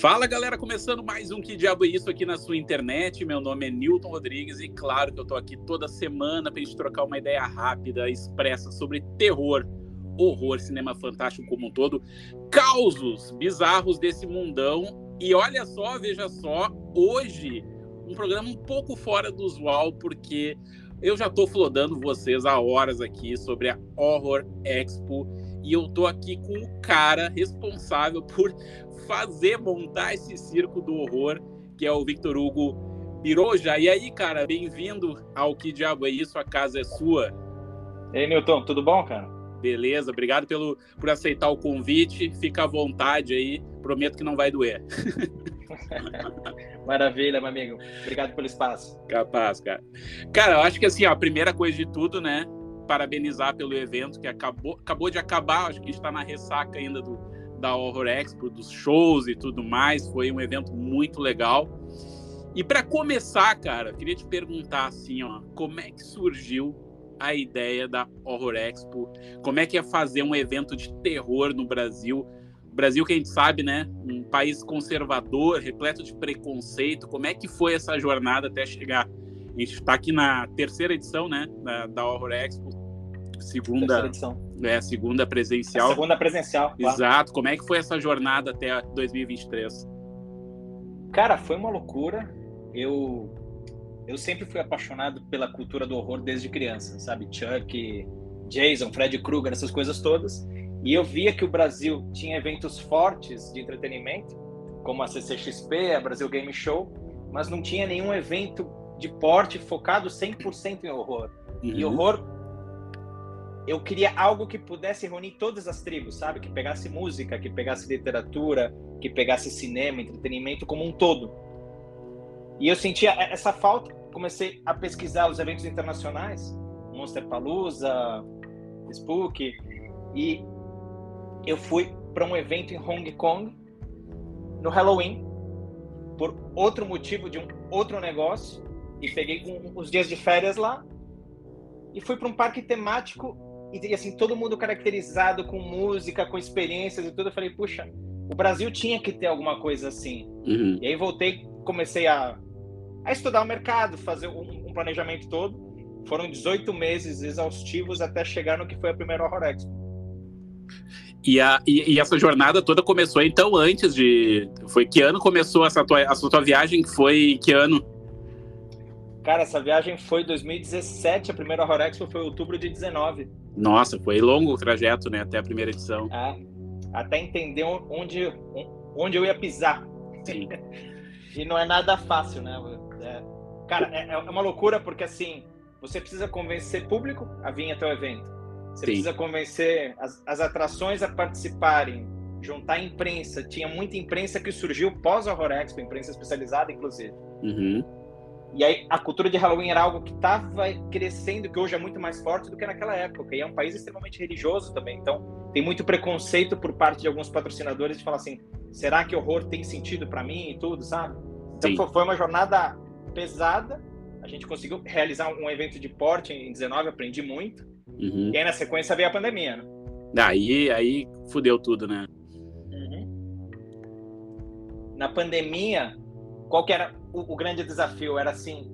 Fala galera, começando mais um Que Diabo é Isso aqui na sua internet. Meu nome é Newton Rodrigues e claro que eu tô aqui toda semana pra gente trocar uma ideia rápida, expressa sobre terror, horror, cinema fantástico como um todo, causos bizarros desse mundão. E olha só, veja só, hoje um programa um pouco fora do usual, porque eu já tô flodando vocês há horas aqui sobre a Horror Expo e eu tô aqui com o cara responsável por fazer, montar esse circo do horror, que é o Victor Hugo Biroja. E aí, cara, bem-vindo ao Que Diabo é Isso, a casa é sua. Ei, Newton, tudo bom, cara? Beleza, obrigado pelo, por aceitar o convite. Fica à vontade aí, prometo que não vai doer. Maravilha, meu amigo. Obrigado pelo espaço. Capaz, cara. Cara, eu acho que assim, ó, a primeira coisa de tudo, né? Parabenizar pelo evento que acabou, acabou de acabar, acho que está na ressaca ainda do, da Horror Expo, dos shows e tudo mais. Foi um evento muito legal. E para começar, cara, queria te perguntar assim, ó, como é que surgiu a ideia da Horror Expo? Como é que é fazer um evento de terror no Brasil? Brasil que a gente sabe, né, um país conservador, repleto de preconceito. Como é que foi essa jornada até chegar? A gente está aqui na terceira edição, né, da, da Horror Expo, segunda é segunda presencial. A segunda presencial. Claro. Exato. Como é que foi essa jornada até 2023? Cara, foi uma loucura. Eu eu sempre fui apaixonado pela cultura do horror desde criança, sabe? Chuck, Jason, Freddy Krueger, essas coisas todas. E eu via que o Brasil tinha eventos fortes de entretenimento, como a CCXP, a Brasil Game Show, mas não tinha nenhum evento de porte focado 100% em horror. Uhum. E horror eu queria algo que pudesse reunir todas as tribos, sabe? Que pegasse música, que pegasse literatura, que pegasse cinema, entretenimento como um todo. E eu sentia essa falta, comecei a pesquisar os eventos internacionais, Monster Palooza, Spook, e eu fui para um evento em Hong Kong no Halloween por outro motivo de um outro negócio e peguei um, os dias de férias lá e fui para um parque temático e assim, todo mundo caracterizado com música, com experiências e tudo. Eu falei, puxa, o Brasil tinha que ter alguma coisa assim. Uhum. E aí voltei, comecei a, a estudar o mercado, fazer um, um, planejamento todo. Foram 18 meses exaustivos até chegar no que foi a primeira Horror Expo. E, a, e, e, essa jornada toda começou então antes de. Foi que ano começou essa tua, essa tua viagem? Foi que ano? Cara, essa viagem foi 2017, a primeira Horror Expo foi outubro de 19. Nossa, foi longo o trajeto, né, até a primeira edição. É, até entender onde, onde eu ia pisar. Sim. e não é nada fácil, né? É, cara, é, é, uma loucura porque, assim, você precisa convencer público a vir até o evento. Você Sim. precisa convencer as, as atrações a participarem, juntar a imprensa. Tinha muita imprensa que surgiu pós-Horror Expo, imprensa especializada, inclusive. Uhum e aí a cultura de Halloween era algo que estava crescendo, que hoje é muito mais forte do que naquela época. E é um país extremamente religioso também. Então tem muito preconceito por parte de alguns patrocinadores de falar assim: será que horror tem sentido para mim e tudo, sabe? Então Sim. foi uma jornada pesada. A gente conseguiu realizar um evento de porte em 19, aprendi muito. Uhum. E aí na sequência veio a pandemia, né? Aí, aí fudeu tudo, né? Uhum. Na pandemia, qual que era o, o, grande desafio? Era assim,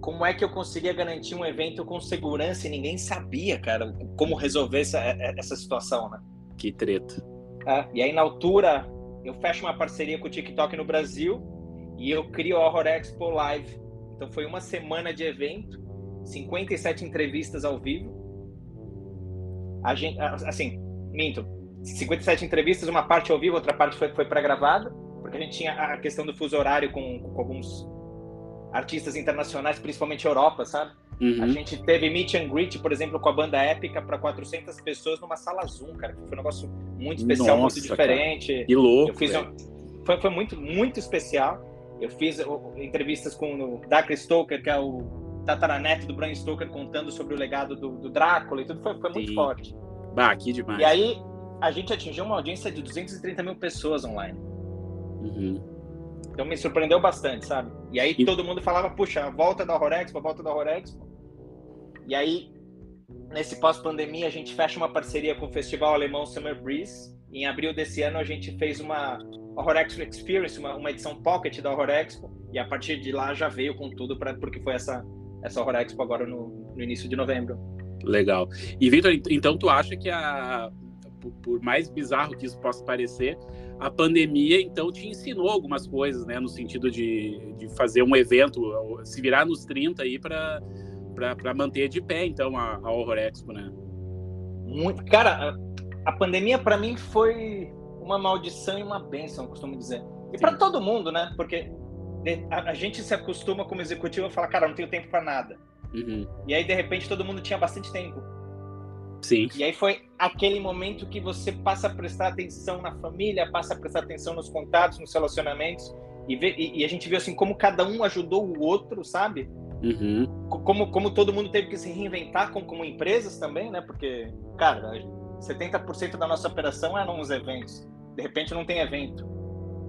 como é que eu conseguia garantir um evento com segurança e ninguém sabia, cara, como resolver essa, é, é, essa situação, né? Que treta. É, e aí, na altura, eu fecho uma parceria com o TikTok no Brasil e eu crio a Horror Expo Live. Então, foi uma semana de evento, 57 entrevistas ao vivo. A gente, assim, minto, 57 entrevistas, uma parte ao vivo, outra parte foi, foi pré-gravada porque a gente tinha a questão do fuso horário com, com alguns artistas internacionais, principalmente Europa, sabe? Uhum. A gente teve meet and greet, por exemplo, com a banda Épica para 400 pessoas numa sala Zoom, cara. Foi um negócio muito especial, Nossa, muito diferente. Cara. Que louco. Um... foi, foi muito, muito especial. Eu fiz entrevistas com o Dark Stoker, que é o tataraneto do Bram Stoker, contando sobre o legado do, do Drácula e tudo. Foi, foi muito Sim. forte. Bah, que demais. E aí, a gente atingiu uma audiência de 230 mil pessoas online. Uhum. Então me surpreendeu bastante, sabe? E aí e... todo mundo falava, puxa, a volta da Horror Expo, a volta da Horror Expo. E aí nesse pós-pandemia, a gente fecha uma parceria com o festival alemão Summer Breeze. Em abril desse ano, a gente fez uma Horror Expo Experience, uma, uma edição pocket da Horror Expo, e a partir de lá já veio com tudo, pra, porque foi essa, essa Horror Expo agora no, no início de novembro. Legal. E, Victor, então tu acha que a, por mais bizarro que isso possa parecer, a pandemia então te ensinou algumas coisas, né, no sentido de, de fazer um evento, se virar nos 30 aí para para manter de pé então a, a Horror Expo, né? Muito, cara, a, a pandemia para mim foi uma maldição e uma bênção, costumo dizer. E para todo mundo, né? Porque a, a, gente se acostuma como executivo a falar, cara, não tenho tempo para nada. Uhum. E aí de repente todo mundo tinha bastante tempo. Sim. E aí foi aquele momento que você passa a prestar atenção na família, passa a prestar atenção nos contatos, nos relacionamentos, e, vê, e, e a gente viu assim como cada um ajudou o outro, sabe? Uhum. Como, como todo mundo teve que se reinventar como, como empresas também, né? Porque, cara, 70% da nossa operação é nos eventos. De repente não tem evento.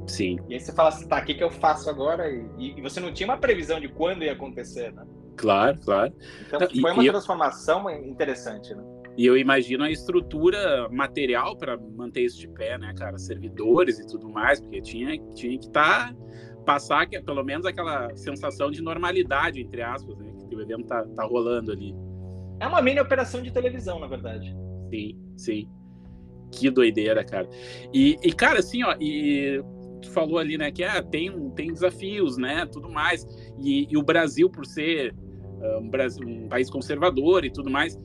Sim. E aí você fala assim, tá, o que, que eu faço agora? E, e você não tinha uma previsão de quando ia acontecer, né? Claro, claro. Então foi uma transformação interessante, né? E eu imagino a estrutura material para manter isso de pé, né, cara? Servidores e tudo mais, porque tinha, tinha que estar. Tá, passar que, pelo menos aquela sensação de normalidade, entre aspas, né? Que o evento tá, tá rolando ali. É uma mini operação de televisão, na verdade. Sim, sim. Que doideira, cara. E, e cara, assim, ó, e tu falou ali, né, que é, tem, tem desafios, né, tudo mais. E, e o Brasil, por ser ah, um, Brasil, um país conservador e tudo mais,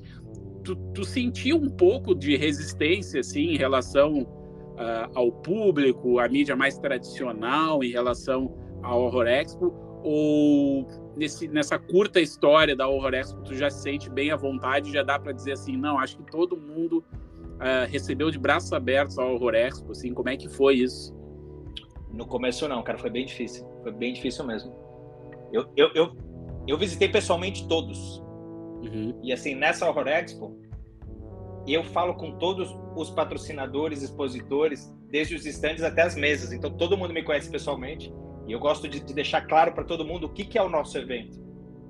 tu, tu sentiu um pouco de resistência, assim, em relação uh, ao público, à mídia mais tradicional, em relação ao Horror Expo? Ou nesse, nessa curta história da Horror Expo, tu já se sente bem à vontade, já dá para dizer assim, não, acho que todo mundo uh, recebeu de braços abertos a Horror Expo, assim, como é que foi isso? No começo não, cara, foi bem difícil, foi bem difícil mesmo. Eu, eu, eu, eu visitei pessoalmente todos, Uhum. E assim, nessa Horror Expo, eu falo com todos os patrocinadores, expositores, desde os estandes até as mesas. Então, todo mundo me conhece pessoalmente. E eu gosto de, de deixar claro para todo mundo o que, que é o nosso evento.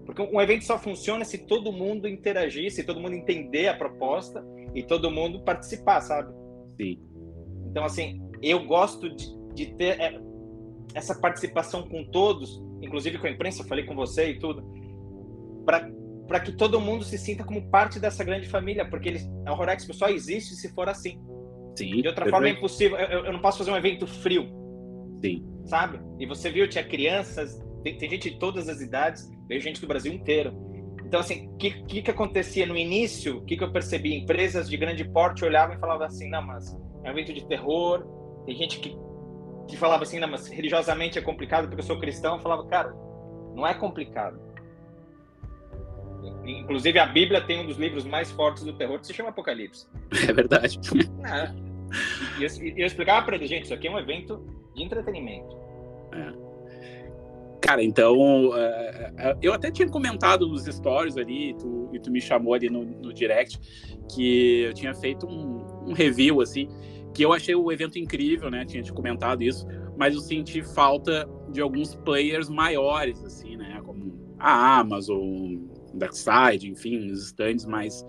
Porque um evento só funciona se todo mundo interagir, se todo mundo entender a proposta e todo mundo participar, sabe? Sim. Então, assim, eu gosto de, de ter é, essa participação com todos, inclusive com a imprensa, falei com você e tudo, para para que todo mundo se sinta como parte dessa grande família, porque ele, a Horror Expo só existe se for assim. Sim, de outra perfeito. forma é impossível. Eu, eu, não posso fazer um evento frio. Sim. Sabe? E você viu, tinha crianças, tem, tem gente de todas as idades, veio gente do Brasil inteiro. Então, assim, o que, que, que, acontecia no início? O que, que eu percebi? Empresas de grande porte olhavam e falavam assim: não, mas é um evento de terror. Tem gente que, que falava assim: não, mas religiosamente é complicado porque eu sou cristão. Eu falava, cara, não é complicado Inclusive, a Bíblia tem um dos livros mais fortes do terror que se chama Apocalipse. É verdade. É. E eu, eu, explicava para ele, gente, isso aqui é um evento de entretenimento. É. Cara, então, uh, eu até tinha comentado nos stories ali, tu, e tu me chamou ali no, no direct, que eu tinha feito um, um, review, assim, que eu achei o evento incrível, né? Tinha te comentado isso, mas eu senti falta de alguns players maiores, assim, né? Como a Amazon, Darkseid, enfim, os stands mais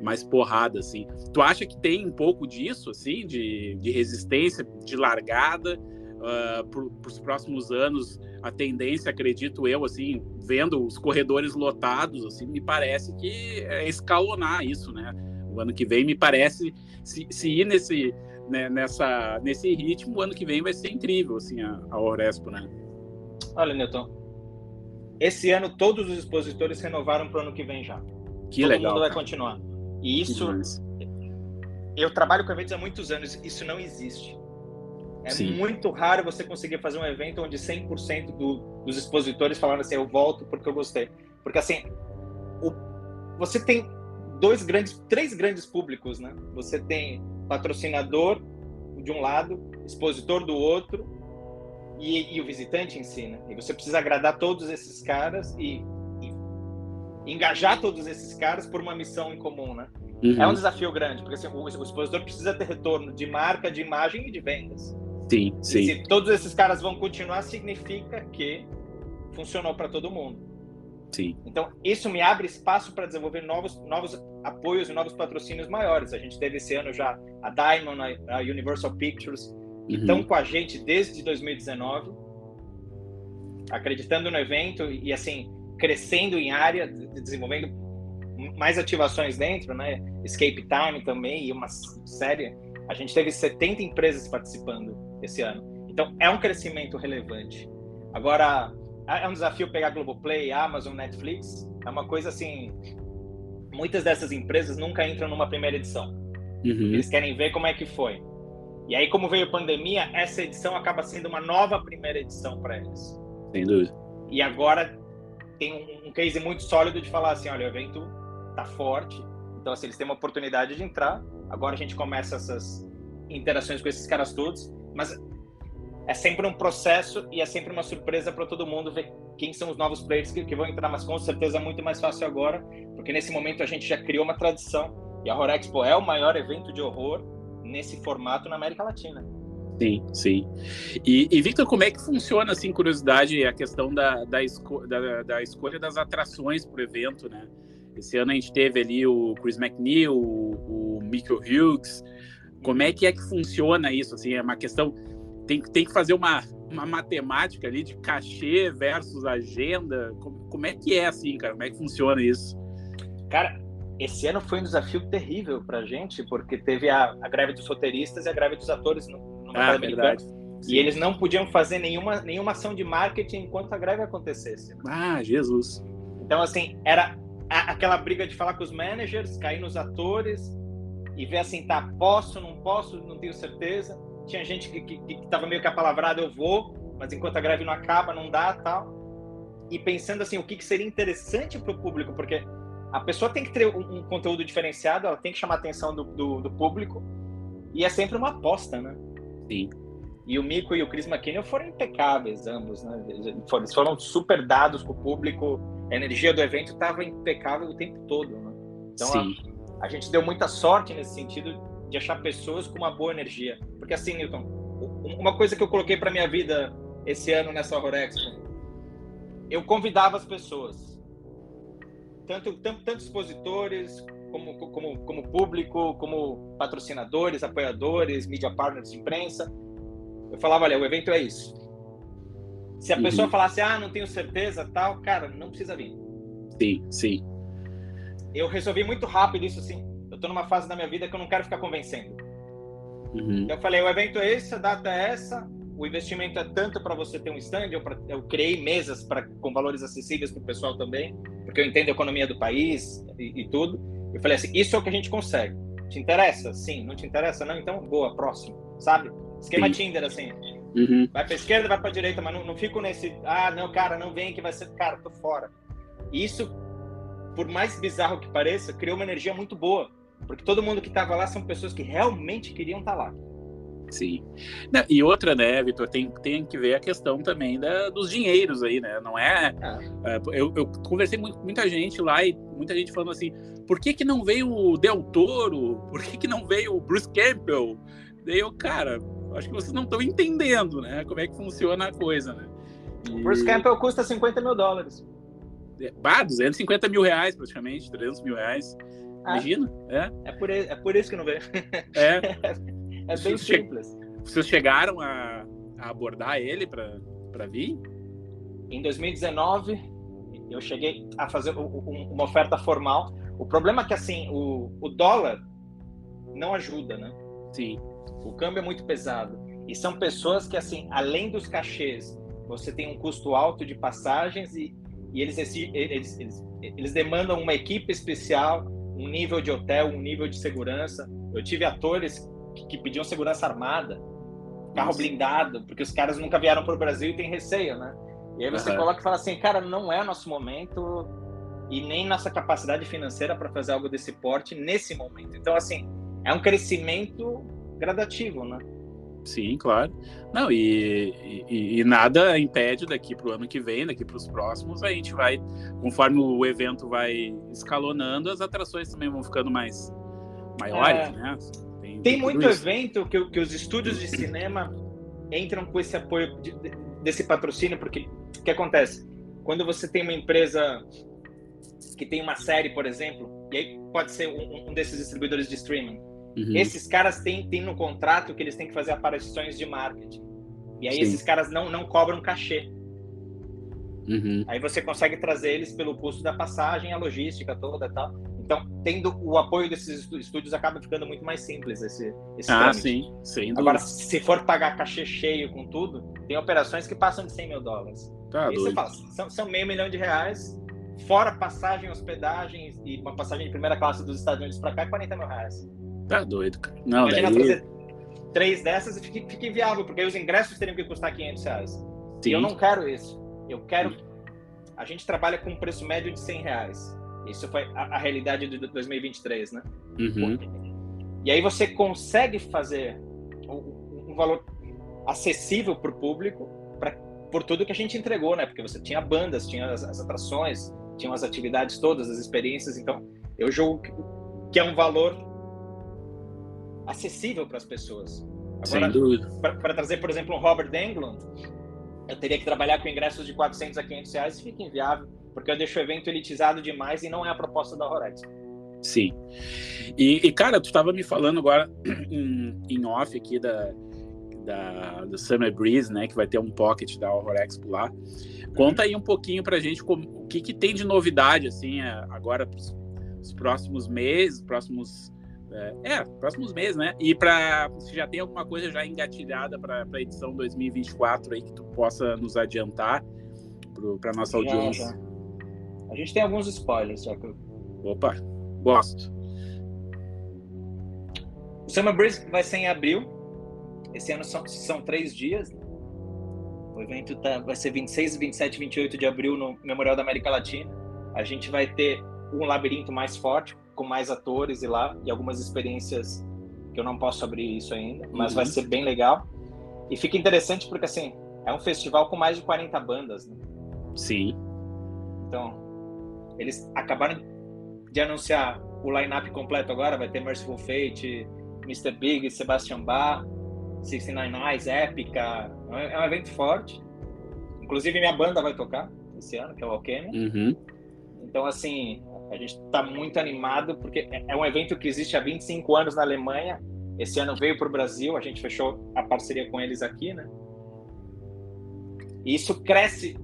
mais porrada, assim. Tu acha que tem um pouco disso, assim, de, de resistência, de largada uh, para os próximos anos? A tendência, acredito eu, assim, vendo os corredores lotados, assim, me parece que é escalonar isso, né? O ano que vem, me parece, se, se ir nesse, né, nessa, nesse ritmo, o ano que vem vai ser incrível, assim, a, a Orespo, né? Olha, Newton, esse ano todos os expositores renovaram para o ano que vem já. Que Todo legal. mundo vai continuar. E isso, eu trabalho com eventos há muitos anos, isso não existe. É Sim. muito raro você conseguir fazer um evento onde 100% do, dos expositores falaram assim, eu volto porque eu gostei. Porque assim, o, você tem dois grandes, três grandes públicos, né? Você tem patrocinador de um lado, expositor do outro e, e, o visitante ensina. E você precisa agradar todos esses caras e, e, engajar todos esses caras por uma missão em comum, né? Uhum. É um desafio grande, porque assim, o, o expositor precisa ter retorno de marca, de imagem e de vendas. Sim, sim. E se todos esses caras vão continuar, significa que funcionou para todo mundo. Sim. Então, isso me abre espaço para desenvolver novos, novos apoios e novos patrocínios maiores. A gente teve esse ano já a Diamond, a Universal Pictures, uhum. estão com a gente desde 2019, acreditando no evento e assim crescendo em área, desenvolvendo mais ativações dentro, né? Escape Time também e uma série. A gente teve 70 empresas participando esse ano. Então é um crescimento relevante. Agora é um desafio pegar Globoplay, Amazon, Netflix. É uma coisa assim. Muitas dessas empresas nunca entram numa primeira edição. Uhum. Eles querem ver como é que foi. E aí, como veio a pandemia, essa edição acaba sendo uma nova primeira edição para eles. Sem dúvida. E agora tem um, case muito sólido de falar assim, olha, o evento tá forte, então assim, eles têm uma oportunidade de entrar. Agora a gente começa essas interações com esses caras todos, mas é sempre um processo e é sempre uma surpresa para todo mundo ver quem são os novos players que, que, vão entrar, mas com certeza é muito mais fácil agora, porque nesse momento a gente já criou uma tradição e a Horror Expo é o maior evento de horror nesse formato na América Latina. Sim, sim. E, e, Victor, como é que funciona, assim, curiosidade, a questão da, da, esco da, da escolha das atrações para o evento, né? Esse ano a gente teve ali o Chris McNeil, o, o Michael Hughes. Como é que é que funciona isso? Assim, é uma questão tem, tem que fazer uma, uma matemática ali de cachê versus agenda. Como, como é que é assim, cara? Como é que funciona isso? Cara, esse ano foi um desafio terrível pra gente, porque teve a, a greve dos roteiristas e a greve dos atores no, no ah, verdade. Sim. E eles não podiam fazer nenhuma, nenhuma ação de marketing enquanto a greve acontecesse. Ah, Jesus. Então, assim, era a, aquela briga de falar com os managers, cair nos atores e ver assim, tá, posso, não posso, não tenho certeza tinha gente que, que, que tava meio que apalavrada, eu vou, mas enquanto a greve não acaba, não dá, tal. E pensando assim, o que, que seria interessante para o público, porque a pessoa tem que ter um, um, conteúdo diferenciado, ela tem que chamar a atenção do, do, do, público, e é sempre uma aposta, né? Sim. E o Mico e o Chris McKinney foram impecáveis, ambos, né? Eles foram super dados com o público, a energia do evento estava impecável o tempo todo, né? Então, Sim. A, a gente deu muita sorte nesse sentido de achar pessoas com uma boa energia. Porque assim, Newton, uma coisa que eu coloquei para minha vida esse ano nessa Horror Expo, eu convidava as pessoas, tanto, tanto, tanto expositores, como, como, como público, como patrocinadores, apoiadores, media partners imprensa. Eu falava, olha, o evento é isso. Se a uhum. pessoa falasse, ah, não tenho certeza, tal, cara, não precisa vir. Sim, sim. Eu resolvi muito rápido isso assim eu tô numa fase da minha vida que eu não quero ficar convencendo. Uhum. Eu falei, o evento é esse, a data é essa, o investimento é tanto para você ter um stand, eu, pra, eu criei mesas pra, com valores acessíveis para o pessoal também, porque eu entendo a economia do país e, e, tudo. Eu falei assim, isso é o que a gente consegue. Te interessa? Sim. Não te interessa? Não? Então, boa, próximo. Sabe? Esquema Sim. Tinder, assim. Uhum. Vai para esquerda, vai para direita, mas não, não fico nesse, ah, não, cara, não vem que vai ser, cara, tô fora. Isso, por mais bizarro que pareça, criou uma energia muito boa porque todo mundo que estava lá são pessoas que realmente queriam estar tá lá. Sim. E outra, né, Vitor, tem, tem que ver a questão também da, dos dinheiros aí, né? Não é. é. é eu, eu, conversei com muita gente lá e muita gente falando assim: por que, que não veio o Del Toro? Por que, que não veio o Bruce Campbell? Daí eu, cara, acho que vocês não estão entendendo, né? Como é que funciona a coisa, né? E... Bruce Campbell custa 50 mil dólares. Bah, 250 mil reais, praticamente, 300 mil reais. Ah, Imagina? É. É por, é por isso que não veio. É. é bem Vocês simples. Che... Vocês chegaram a, a abordar ele para vir? Em 2019, eu cheguei a fazer uma oferta formal. O problema é que, assim, o, o dólar não ajuda, né? Sim. O câmbio é muito pesado. E são pessoas que, assim, além dos cachês, você tem um custo alto de passagens e, e eles, eles, eles, eles demandam uma equipe especial um nível de hotel, um nível de segurança. Eu tive atores que, pediam segurança armada, carro Isso. blindado, porque os caras nunca vieram para o Brasil e tem receio, né? E aí você uhum. coloca e fala assim, cara, não é nosso momento e nem nossa capacidade financeira para fazer algo desse porte nesse momento. Então, assim, é um crescimento gradativo, né? Sim, claro. Não, e, e, e nada impede daqui para o ano que vem, daqui para os próximos, a gente vai, conforme o evento vai escalonando, as atrações também vão ficando mais maiores, é. né? Tem, muito isso. evento que, que os estúdios de cinema entram com esse apoio de, desse patrocínio, porque o que acontece? Quando você tem uma empresa que tem uma série, por exemplo, e aí pode ser um, um desses distribuidores de streaming. Uhum. Esses caras têm, têm no contrato que eles têm que fazer aparições de marketing. E aí Sim. esses caras não, não cobram cachê. Uhum. Aí você consegue trazer eles pelo custo da passagem, a logística toda e tal. Então, tendo o apoio desses estúdios, acaba ficando muito mais simples esse, esse Ah, sim, sim. Agora, se for pagar cachê cheio com tudo, tem operações que passam de 100 mil dólares. Tá, e você fala, são, são meio milhão de reais, fora passagem, hospedagem e uma passagem de primeira classe dos Estados Unidos para cá é 40 mil reais. Tá doido, cara. Não, Imagina daí... fazer três dessas e fica, fica inviável, porque aí os ingressos teriam que custar 500 reais. Sim. E eu não quero isso. Eu quero. A gente trabalha com um preço médio de 100 reais. Isso foi a, a realidade de 2023, né? Uhum. E aí você consegue fazer um, um valor acessível para o público pra, por tudo que a gente entregou, né? Porque você tinha bandas, tinha as, as atrações, tinha as atividades todas, as experiências. Então, eu julgo que, que é um valor acessível para as pessoas. Agora, para trazer, por exemplo, um Robert Englund, eu teria que trabalhar com ingressos de 400 a 500 reais e fica inviável porque eu deixo o evento elitizado demais e não é a proposta da Rorex. Sim. E, e, cara, tu estava me falando agora em, em off aqui da, da, do Summer Breeze, né, que vai ter um pocket da Horror Expo lá. Conta aí um pouquinho pra gente como, o que, que tem de novidade, assim, é, agora os próximos meses, próximos... É, é, próximos meses, né? E para se já tem alguma coisa já engatilhada para a edição 2024 aí que tu possa nos adiantar para nossa audiência. A gente tem alguns spoilers, já que eu... Opa, gosto. O Summer Breeze vai ser em abril. Esse ano são, são três dias. Né? O evento tá, vai ser 26, 27 e 28 de abril no Memorial da América Latina. A gente vai ter um labirinto mais forte, com mais atores e lá, e algumas experiências que eu não posso abrir isso ainda, mas uhum. vai ser bem legal. E fica interessante porque, assim, é um festival com mais de 40 bandas, né? Sim. Então, eles acabaram de anunciar o line-up completo agora, vai ter Merciful Fate, Mr. Big, Sebastian Bach, 69 Eyes, Épica, é um evento forte. Inclusive minha banda vai tocar esse ano, que é o Alchemy. Uhum. Então, assim, a gente está muito animado, porque é um evento que existe há 25 anos na Alemanha, esse ano veio para o Brasil, a gente fechou a parceria com eles aqui, né? E isso cresce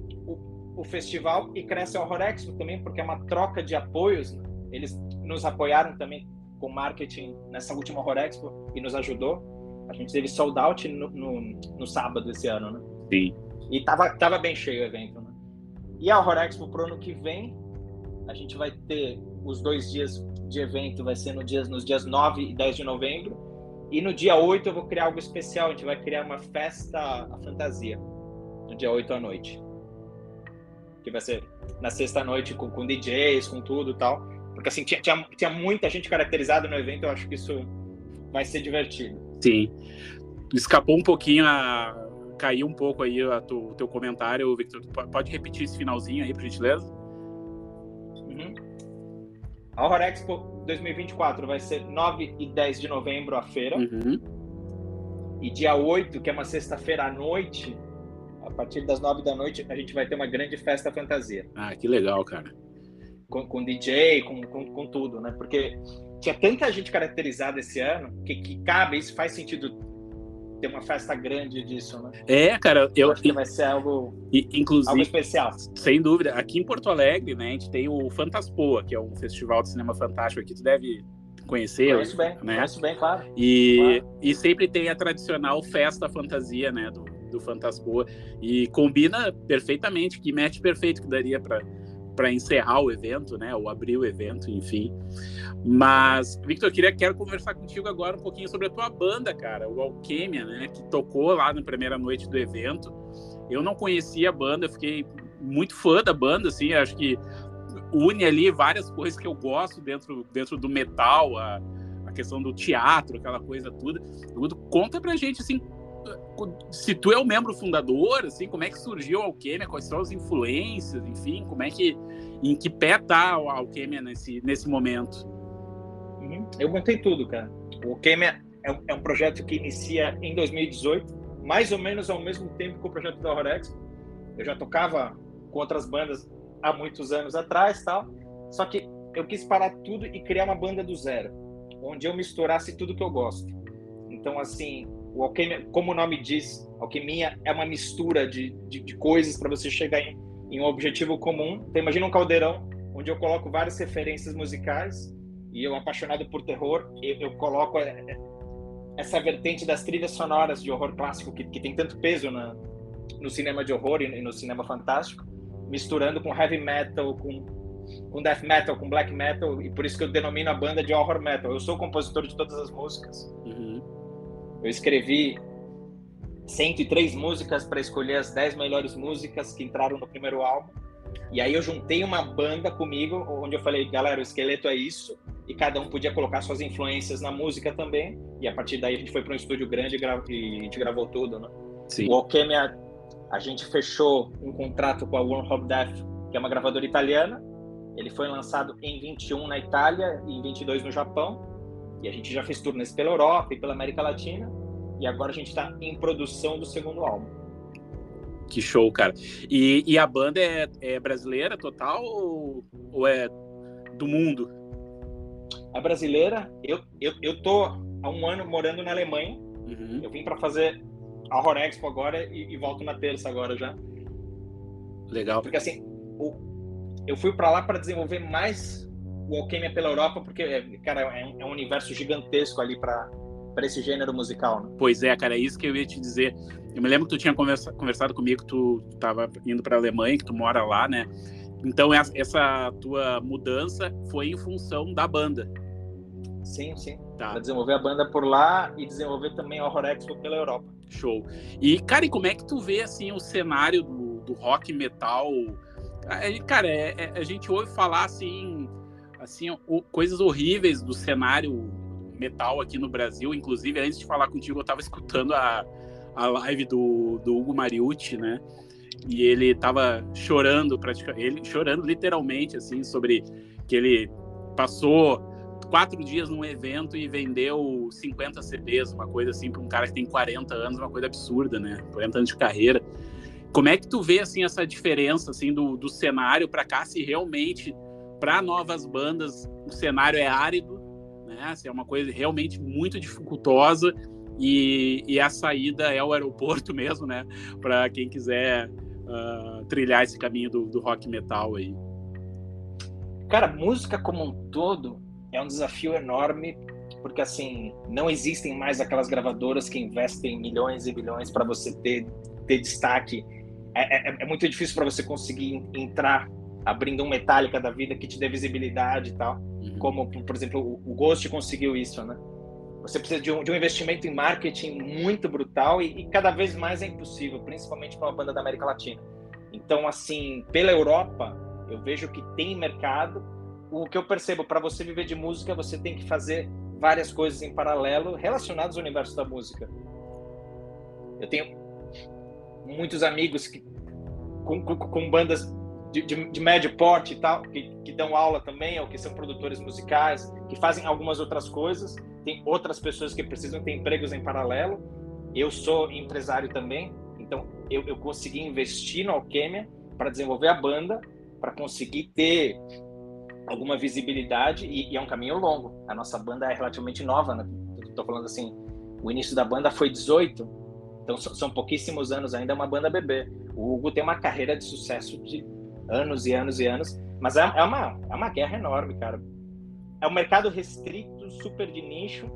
o festival e cresce a Horror Expo também, porque é uma troca de apoios. Né? Eles nos apoiaram também com marketing nessa última Horror Expo e nos ajudou. A gente teve sold out no, no, no sábado esse ano, né? Sim. E tava, tava bem cheio o evento, né? E a Horror Expo pro ano que vem, a gente vai ter os dois dias de evento, vai ser no dias, nos dias 9 e 10 de novembro. E no dia 8 eu vou criar algo especial, a gente vai criar uma festa a fantasia, no dia 8 à noite que vai ser na sexta-noite com, com DJs, com tudo e tal. Porque assim, tinha, tinha, tinha muita gente caracterizada no evento, eu acho que isso vai ser divertido. Sim. Escapou um pouquinho a. Caiu um pouco aí a tu, o teu comentário, Victor. Pode repetir esse finalzinho aí, por gentileza? Uhum. A Horror Expo 2024 vai ser 9 e 10 de novembro a feira. Uhum. E dia 8, que é uma sexta-feira à noite, a partir das nove da noite, a gente vai ter uma grande festa fantasia. Ah, que legal, cara. Com, com DJ, com, com, com tudo, né? Porque tinha tanta gente caracterizada esse ano que, que cabe, isso faz sentido ter uma festa grande disso, né? É, cara, eu, eu acho que vai ser algo, inclusive, algo especial. Sem dúvida. Aqui em Porto Alegre, né, a gente tem o Fantaspoa, que é um festival de cinema fantástico aqui, tu deve conhecer. Conheço bem, né? conheço bem, claro. E, claro. e sempre tem a tradicional festa fantasia, né, do, do Fantaspoa. E combina perfeitamente, que match perfeito que daria para para encerrar o evento, né, ou abrir o evento, enfim. Mas, Victor, queria quero conversar contigo agora um pouquinho sobre a tua banda, cara, o Alquimia, né, que tocou lá na primeira noite do evento. Eu não conhecia a banda, fiquei muito fã da banda, assim, acho que une ali várias coisas que eu gosto dentro, dentro do metal, a, a questão do teatro, aquela coisa tudo. Conta pra gente, assim, se tu é o membro fundador, assim, como é que surgiu a Alquimia, quais são as influências, enfim, como é que, em que pé tá a Alquimia nesse, nesse momento? Uhum. Eu montei tudo, cara. O Alquimia é um, é um projeto que inicia em 2018, mais ou menos ao mesmo tempo que o projeto da Horex. Eu já tocava com outras bandas há muitos anos atrás, tal. Só que eu quis parar tudo e criar uma banda do zero, onde eu misturasse tudo que eu gosto. Então, assim, o alquimia, como o nome diz, alquimia é uma mistura de, de, de coisas para você chegar em, em, um objetivo comum. Então, imagina um caldeirão onde eu coloco várias referências musicais e eu, apaixonado por terror, eu, eu coloco é, é, essa vertente das trilhas sonoras de horror clássico que, que tem tanto peso na, no cinema de horror e no cinema fantástico, misturando com heavy metal, com, com death metal, com black metal, e por isso que eu denomino a banda de horror metal. Eu sou compositor de todas as músicas. Uhum. Eu escrevi 103 músicas para escolher as 10 melhores músicas que entraram no primeiro álbum. E aí eu juntei uma banda comigo, onde eu falei, galera, o esqueleto é isso, e cada um podia colocar suas influências na música também. E a partir daí a gente foi para um estúdio grande e, a gente gravou tudo, né? Sim. O Alchemia, a gente fechou um contrato com a Wormhole Death, que é uma gravadora italiana. Ele foi lançado em 21 na Itália e em 22 no Japão. E a gente já fez turnês pela Europa e pela América Latina. E agora a gente está em produção do segundo álbum. Que show, cara. E, e a banda é, é brasileira total ou, ou, é do mundo? É brasileira. Eu, eu, eu tô há um ano morando na Alemanha. Uhum. Eu vim para fazer a Horror Expo agora e, e, volto na terça agora já. Legal. Porque assim, o, eu fui para lá para desenvolver mais o Alquimia pela Europa, porque, é, cara, é um, é um universo gigantesco ali para para esse gênero musical. Né? Pois é, cara, é isso que eu ia te dizer. Eu me lembro que tu tinha conversa, conversado comigo que tu estava indo para a Alemanha, que tu mora lá, né? Então essa tua mudança foi em função da banda. Sim, sim. Tá. Para desenvolver a banda por lá e desenvolver também a Horror Expo pela Europa. Show. E, cara, e como é que tu vê, assim, o cenário do, do rock metal? Cara, é, é, a gente ouve falar, assim, assim, o, coisas horríveis do cenário metal aqui no Brasil. Inclusive, antes de falar contigo, eu estava escutando a, a live do, do Hugo Mariucci, né? E ele estava chorando, praticamente, ele chorando literalmente, assim, sobre que ele passou quatro dias num evento e vendeu 50 CDs, uma coisa assim, para um cara que tem 40 anos, uma coisa absurda, né? 40 anos de carreira. Como é que tu vê, assim, essa diferença, assim, do, do cenário para cá, se realmente para novas bandas o cenário é árido, né? Assim, é uma coisa realmente muito dificultosa e, e a saída é o aeroporto mesmo, né? Para quem quiser uh, trilhar esse caminho do, do rock metal aí. Cara, música como um todo é um desafio enorme porque assim não existem mais aquelas gravadoras que investem milhões e bilhões para você ter ter destaque. É, é, é muito difícil para você conseguir entrar abrindo um Metallica da vida que te dê visibilidade e tal. Uhum. Como, por exemplo, o, o Ghost conseguiu isso, né? Você precisa de um, de um investimento em marketing muito brutal e, e cada vez mais é impossível, principalmente para uma banda da América Latina. Então, assim, pela Europa, eu vejo que tem mercado. O que eu percebo, para você viver de música, você tem que fazer várias coisas em paralelo relacionadas ao universo da música. Eu tenho muitos amigos que, com, com, com bandas de, de, de, médio porte e tal, que, que dão aula também, ou que são produtores musicais, que fazem algumas outras coisas. Tem outras pessoas que precisam ter empregos em paralelo. Eu sou empresário também, então eu, eu consegui investir no Alquimia para desenvolver a banda, para conseguir ter alguma visibilidade e, e, é um caminho longo. A nossa banda é relativamente nova, né? Estou falando assim, o início da banda foi 18, então são pouquíssimos anos ainda, é uma banda bebê. O Hugo tem uma carreira de sucesso de anos e anos e anos. Mas é, é, uma, é uma guerra enorme, cara. É um mercado restrito, super de nicho.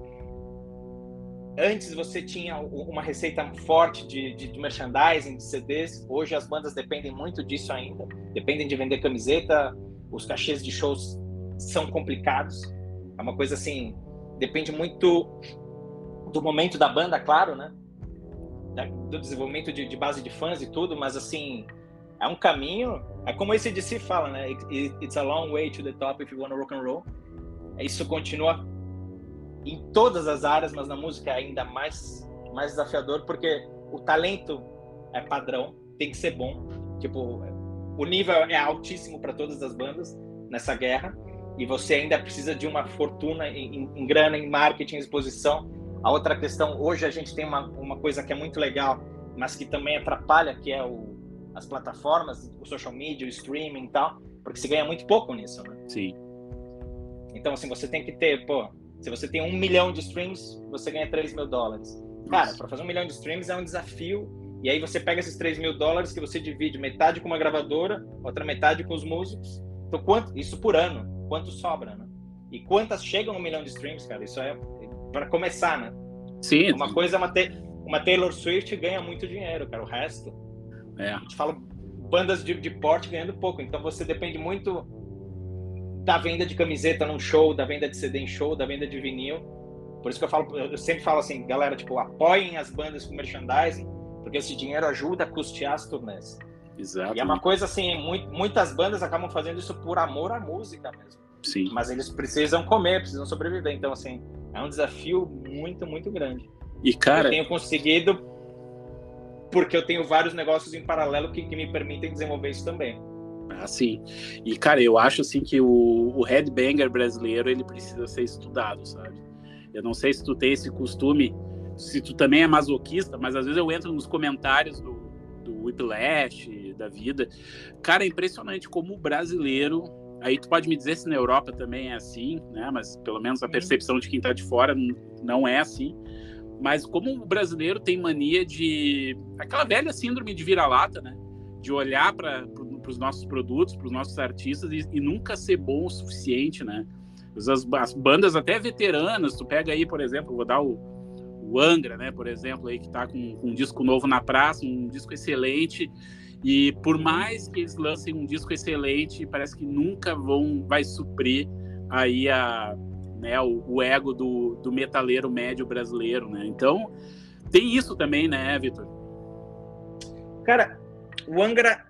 Antes você tinha uma receita forte de, de, de merchandising, de CDs. Hoje as bandas dependem muito disso ainda. Dependem de vender camiseta. Os cachês de shows são complicados. É uma coisa assim, depende muito do momento da banda, claro, né? do desenvolvimento de, de, base de fãs e tudo, mas assim, é um caminho, é como esse DC fala, né? It's a long way to the top if you want to rock and roll. Isso continua em todas as áreas, mas na música é ainda mais mais desafiador porque o talento é padrão, tem que ser bom. Tipo, o nível é altíssimo para todas as bandas nessa guerra e você ainda precisa de uma fortuna em, em, grana, em marketing, em exposição. A outra questão, hoje a gente tem uma, uma coisa que é muito legal, mas que também atrapalha, que é o, as plataformas, o social media, o streaming e tal, porque se ganha muito pouco nisso, né? Sim. Então, assim, você tem que ter, pô, se você tem um milhão de streams, você ganha 3 mil dólares. Cara, para fazer um milhão de streams é um desafio. E aí você pega esses 3 mil dólares que você divide metade com uma gravadora, outra metade com os músicos. Então, quanto, isso por ano, quanto sobra, né? E quantas chegam a um milhão de streams, cara? Isso é para começar, né? Sim. Uma coisa é uma, uma Taylor Swift ganha muito dinheiro, cara. O resto. É. A gente fala bandas de, de porte ganhando pouco. Então você depende muito da venda de camiseta num show, da venda de CD em show, da venda de vinil. Por isso que eu falo, eu sempre falo assim, galera, tipo, apoiem as bandas com merchandising, porque esse dinheiro ajuda a custear as turnês. Exato. E é uma coisa assim, muito, muitas bandas acabam fazendo isso por amor à música mesmo. Sim. Mas eles precisam comer, precisam sobreviver. Então, assim, é um desafio muito, muito grande. E, cara. Eu tenho conseguido porque eu tenho vários negócios em paralelo que, que me permitem desenvolver isso também. Ah, sim. E, cara, eu acho assim que o, o headbanger brasileiro ele precisa ser estudado, sabe? Eu não sei se tu tem esse costume, se tu também é masoquista, mas às vezes eu entro nos comentários do, do Whiplash, da vida. Cara, é impressionante como o brasileiro Aí tu pode me dizer se na Europa também é assim, né? Mas pelo menos a percepção de quem está de fora não é assim. Mas como o brasileiro tem mania de aquela velha síndrome de vira-lata, né? De olhar para os nossos produtos, para os nossos artistas e, e, nunca ser bom o suficiente, né? As, as, bandas até veteranas, tu pega aí, por exemplo, vou dar o, o Angra, né? Por exemplo, aí que está com, com um disco novo na praça, um disco excelente e por mais que eles lancem um disco excelente, parece que nunca vão vai suprir aí a, né, o, o ego do, do metaleiro médio brasileiro, né? Então, tem isso também, né, Vitor? Cara, o Angra,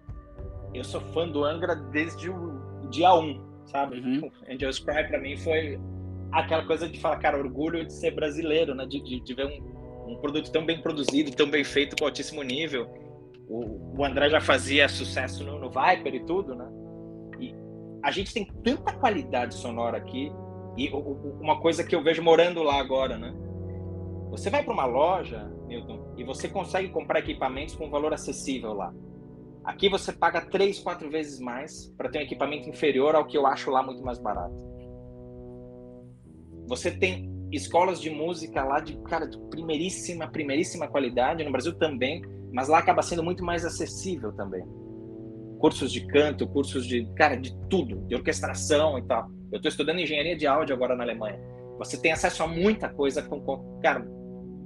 eu sou fã do Angra desde o dia 1, sabe? Uhum. Angel's Cry pra mim foi aquela coisa de falar, cara, orgulho de ser brasileiro, né? De, de, de ver um, um produto tão bem produzido, tão bem feito, com altíssimo nível o, o André já fazia sucesso no, no Viper e tudo, né? E a gente tem tanta qualidade sonora aqui e uma coisa que eu vejo morando lá agora, né? Você vai para uma loja, Milton, e você consegue comprar equipamentos com valor acessível lá. Aqui você paga três, quatro vezes mais para ter um equipamento inferior ao que eu acho lá muito mais barato. Você tem escolas de música lá de cara de primeiríssima, primeiríssima qualidade no Brasil também mas lá acaba sendo muito mais acessível também. Cursos de canto, cursos de, cara, de tudo, de orquestração e tal. Eu estou estudando engenharia de áudio agora na Alemanha. Você tem acesso a muita coisa com, cara,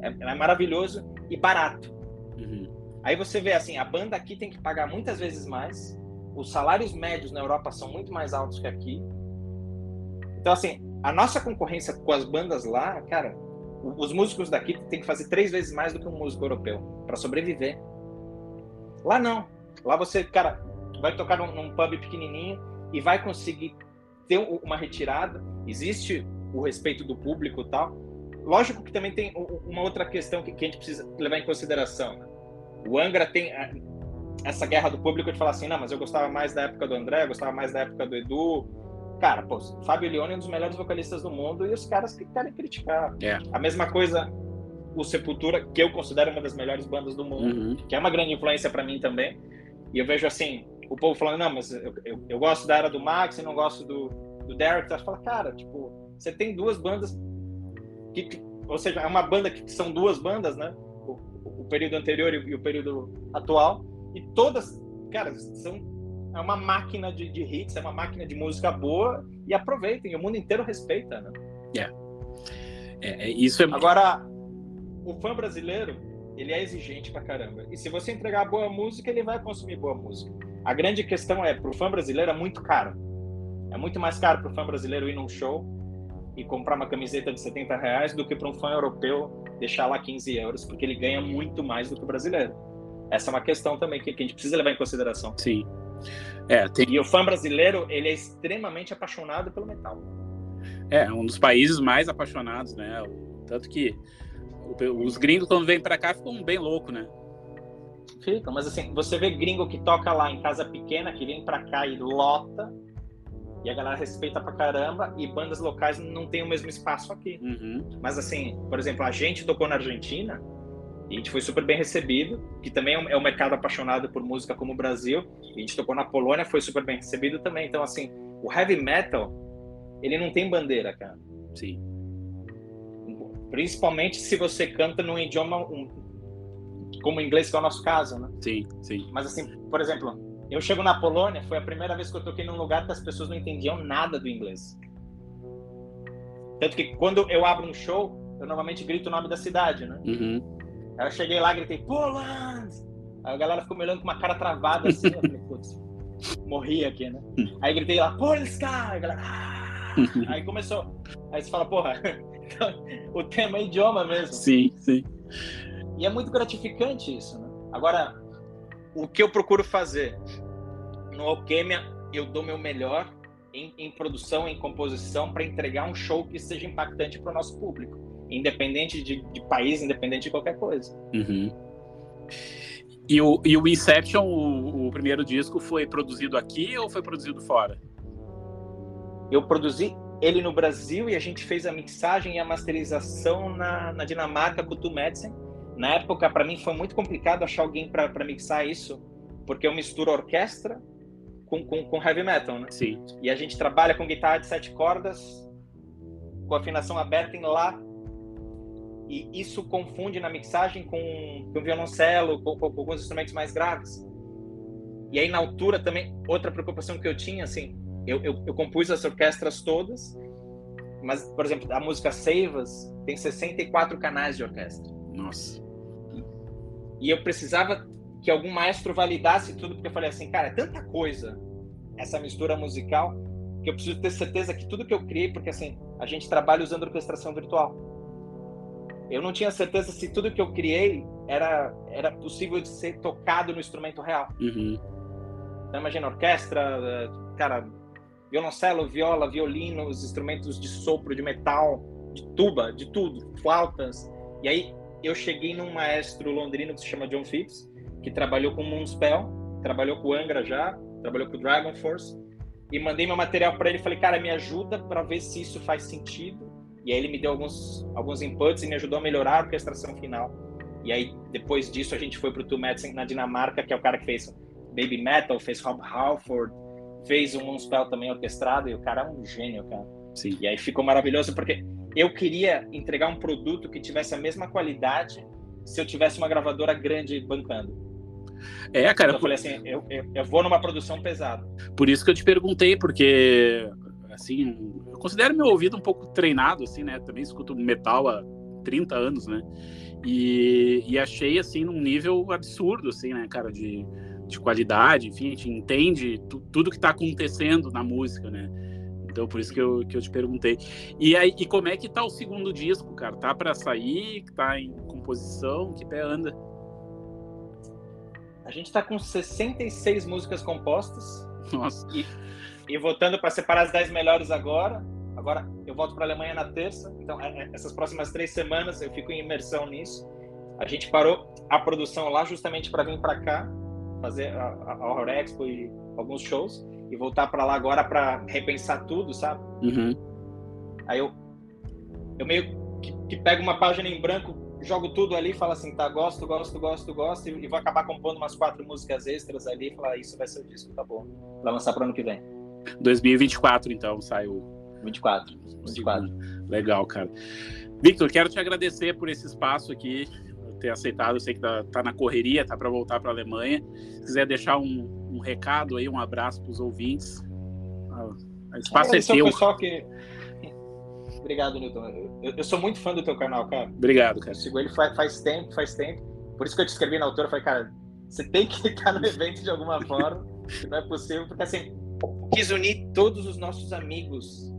é, é maravilhoso e barato. Uhum. Aí você vê assim, a banda aqui tem que pagar muitas vezes mais, os salários médios na Europa são muito mais altos que aqui. Então assim, a nossa concorrência com as bandas lá, cara, os músicos daqui têm que fazer três vezes mais do que um músico europeu para sobreviver. Lá não. Lá você, cara, vai tocar num, num, pub pequenininho e vai conseguir ter uma retirada. Existe o respeito do público e tal. Lógico que também tem uma outra questão que, que a gente precisa levar em consideração. O Angra tem essa guerra do público de falar assim, não, mas eu gostava mais da época do André, eu gostava mais da época do Edu, cara, pô, Fábio Leone é um dos melhores vocalistas do mundo e os caras que querem criticar. É. A mesma coisa o Sepultura, que eu considero uma das melhores bandas do mundo, uhum. que é uma grande influência para mim também. E eu vejo assim, o povo falando, não, mas eu, eu, eu gosto da era do Max e não gosto do, do Derek. Você fala, cara, tipo, você tem duas bandas que, que ou seja, é uma banda que, que são duas bandas, né? O, o, período anterior e, o período atual. E todas, cara, são é uma máquina de, de, hits, é uma máquina de música boa e aproveitem, o mundo inteiro respeita, né? Yeah. É, é, isso é... Agora, o fã brasileiro, ele é exigente pra caramba. E se você entregar boa música, ele vai consumir boa música. A grande questão é, pro fã brasileiro é muito caro. É muito mais caro pro fã brasileiro ir num show e comprar uma camiseta de 70 reais do que para um fã europeu deixar lá 15 euros, porque ele ganha muito mais do que o brasileiro. Essa é uma questão também que, que a gente precisa levar em consideração. Sim. É, tem... E o fã brasileiro, ele é extremamente apaixonado pelo metal. É, um dos países mais apaixonados, né? Tanto que os gringos, quando vêm para cá, ficam bem loucos, né? Ficam, mas assim, você vê gringo que toca lá em casa pequena, que vem para cá e lota, e a galera respeita pra caramba, e bandas locais não tem o mesmo espaço aqui. Uhum. Mas assim, por exemplo, a gente tocou na Argentina, e a gente foi super bem recebido, que também é um é mercado apaixonado por música como o Brasil. E a gente tocou na Polônia, foi super bem recebido também. Então, assim, o heavy metal, ele não tem bandeira, cara. Sim. Principalmente se você canta num idioma um, como o inglês, que é o nosso caso, né? Sim, sim. Mas assim, por exemplo, eu chego na Polônia, foi a primeira vez que eu toquei num lugar que as pessoas não entendiam nada do inglês. Tanto que quando eu abro um show, eu normalmente grito o nome da cidade, né? Uhum. Aí eu cheguei lá, gritei, Poland! Aí a galera ficou me olhando com uma cara travada assim, eu falei, putz, morri aqui, né? Aí gritei lá, Polska! Aí a galera, ah! Aí começou. Aí você fala, porra, o tema é idioma mesmo. Sim, sim. E é muito gratificante isso, né? Agora, o que eu procuro fazer? No Alquimia, eu dou meu melhor em, em produção, em composição, para entregar um show que seja impactante para o nosso público, independente de, de, país, independente de qualquer coisa. Uhum. E o, e o Inception, o, o, primeiro disco, foi produzido aqui ou foi produzido fora? Eu produzi ele no Brasil e a gente fez a mixagem e a masterização na, na Dinamarca com o Medicine. Na época, para mim, foi muito complicado achar alguém para mixar isso, porque eu misturo orquestra com, com, com, heavy metal, né? Sim. E a gente trabalha com guitarra de sete cordas, com afinação aberta em Lá, e isso confunde na mixagem com, com violoncelo, com, com, com alguns instrumentos mais graves. E aí, na altura, também, outra preocupação que eu tinha, assim, eu, eu, eu compus as orquestras todas, mas, por exemplo, a música Seivas tem 64 canais de orquestra. Nossa. E eu precisava que algum maestro validasse tudo, porque eu falei assim, cara, é tanta coisa essa mistura musical que eu preciso ter certeza que tudo que eu criei, porque assim, a gente trabalha usando orquestração virtual. Eu não tinha certeza se tudo que eu criei era, era possível de ser tocado no instrumento real. Uhum. Então, imagina, orquestra, cara, violoncelo, viola, violino, os instrumentos de sopro, de metal, de tuba, de tudo, flautas. E aí eu cheguei num maestro londrino que se chama John Phipps, que trabalhou com Moonspell, trabalhou com o Angra já, trabalhou com o Dragon Force, e mandei meu material para ele falei, cara, me ajuda para ver se isso faz sentido. E aí ele me deu alguns, alguns inputs e me ajudou a melhorar a orquestração final. E aí, depois disso, a gente foi pro Two Madsen na Dinamarca, que é o cara que fez Baby Metal, fez Rob Halford, fez um Moonspell também orquestrado, e o cara é um gênio, cara. Sim. E aí ficou maravilhoso, porque eu queria entregar um produto que tivesse a mesma qualidade se eu tivesse uma gravadora grande bancando. É, cara. Então, eu falei assim, eu, eu, eu, vou numa produção pesada. Por isso que eu te perguntei, porque, assim, eu considero meu ouvido um pouco treinado, assim, né? Também escuto metal há 30 anos, né? E, e achei, assim, num nível absurdo, assim, né, cara, de, de qualidade, enfim, a gente entende tu, tudo que tá acontecendo na música, né? Então, por isso que eu, que eu te perguntei. E aí, e como é que tá o segundo disco, cara? Tá para sair? Tá em composição? Que pé anda? A gente tá com 66 músicas compostas. Nossa. E, e votando para separar as 10 melhores agora. Agora eu volto para a Alemanha na terça. Então, é, é, essas próximas três semanas eu fico em imersão nisso. A gente parou a produção lá justamente para vir para cá, fazer a, a Horror Expo e alguns shows e voltar para lá agora para repensar tudo, sabe? Uhum. Aí eu, eu meio que, que, pego uma página em branco, jogo tudo ali, falo assim, tá, gosto, gosto, gosto, gosto, e, e vou acabar compondo umas quatro músicas extras ali e falar, isso vai ser o disco, tá bom. Vai lançar para ano que vem. 2024, então, sai o. 24. 24. Legal, cara. Victor, quero te agradecer por esse espaço aqui, ter aceitado. Eu sei que tá, tá na correria, tá para voltar para a Alemanha. Se quiser deixar um, um recado aí, um abraço para os ouvintes. Ah, o espaço é, é teu. pessoal que... Obrigado, Newton. Eu, eu, sou muito fã do teu canal, cara. Obrigado, cara. Eu sigo ele faz, faz tempo, faz tempo. Por isso que eu te escrevi na altura, falei, cara, você tem que estar no evento de alguma forma. não é possível, porque assim, quis unir todos os nossos amigos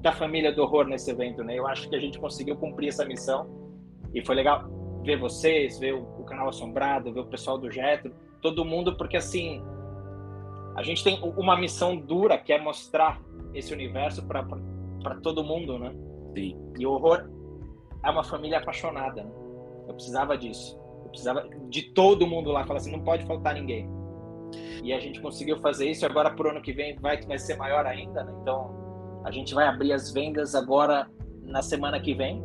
da família do horror nesse evento, né? Eu acho que a gente conseguiu cumprir essa missão e foi legal ver vocês, ver o, o canal Assombrado, ver o pessoal do Jetro, todo mundo, porque assim, a gente tem uma missão dura que é mostrar esse universo para todo mundo, né? Sim. E o horror é uma família apaixonada. Né? Eu precisava disso. Eu precisava de todo mundo lá. Falar assim, não pode faltar ninguém. E a gente conseguiu fazer isso. Agora, por ano que vem, vai, vai ser maior ainda. Né? Então, a gente vai abrir as vendas agora na semana que vem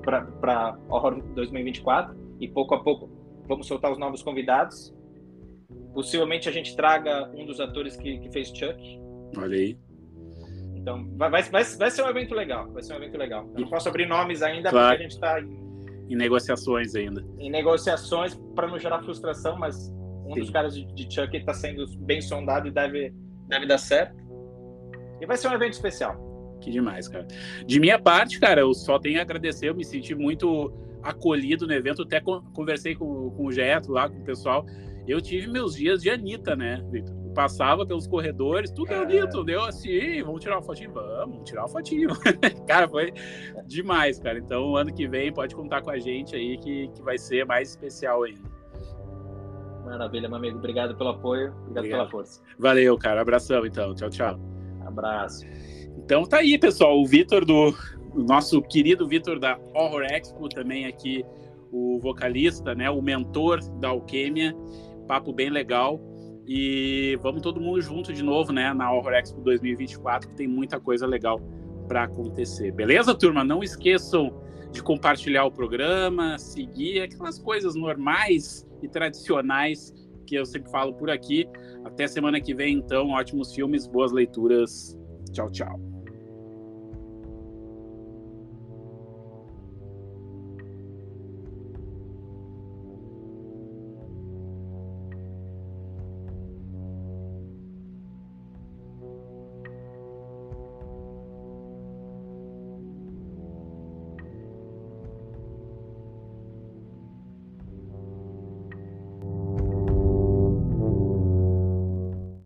para Horror 2024. E pouco a pouco vamos soltar os novos convidados. Possivelmente a gente traga um dos atores que, que fez Chuck. Olha aí. Então, vai, vai, vai, vai ser um evento legal. Vai ser um evento legal. Eu não posso abrir nomes ainda Claro. porque a gente está em, Em negociações ainda. em negociações para não gerar frustração, mas um Sim. dos caras de, de Chuck está sendo bem sondado e deve, deve dar certo. E vai ser um evento especial. Que demais, cara. De minha parte, cara, eu só tenho a agradecer. Eu me senti muito acolhido no evento. Até con- conversei com, com o Geto lá, com o pessoal. Eu tive meus dias de Anitta, né, Victor? Passava pelos corredores, tudo é É. Anitta. Deu assim, vamos tirar uma fotinho? Vamos, vamos tirar uma fotinho. cara, foi demais, cara. Então, ano que vem, pode contar com a gente aí, que, que vai ser mais especial ainda. Maravilha, meu amigo. Obrigado pelo apoio. Obrigado, Obrigado. pela força. Valeu, cara. Abração, então. Tchau, tchau. Abraço. Então tá aí, pessoal. O Vitor do o nosso querido Vitor da Horror Expo também aqui, o vocalista, né, o mentor da Alquêmia. Papo bem legal. E vamos todo mundo junto de novo, né, na Horror Expo 2024, que tem muita coisa legal para acontecer. Beleza, turma? Não esqueçam de compartilhar o programa, seguir aquelas coisas normais e tradicionais que eu sempre falo por aqui. Até semana que vem, então. Ótimos filmes, boas leituras. Tchau, tchau.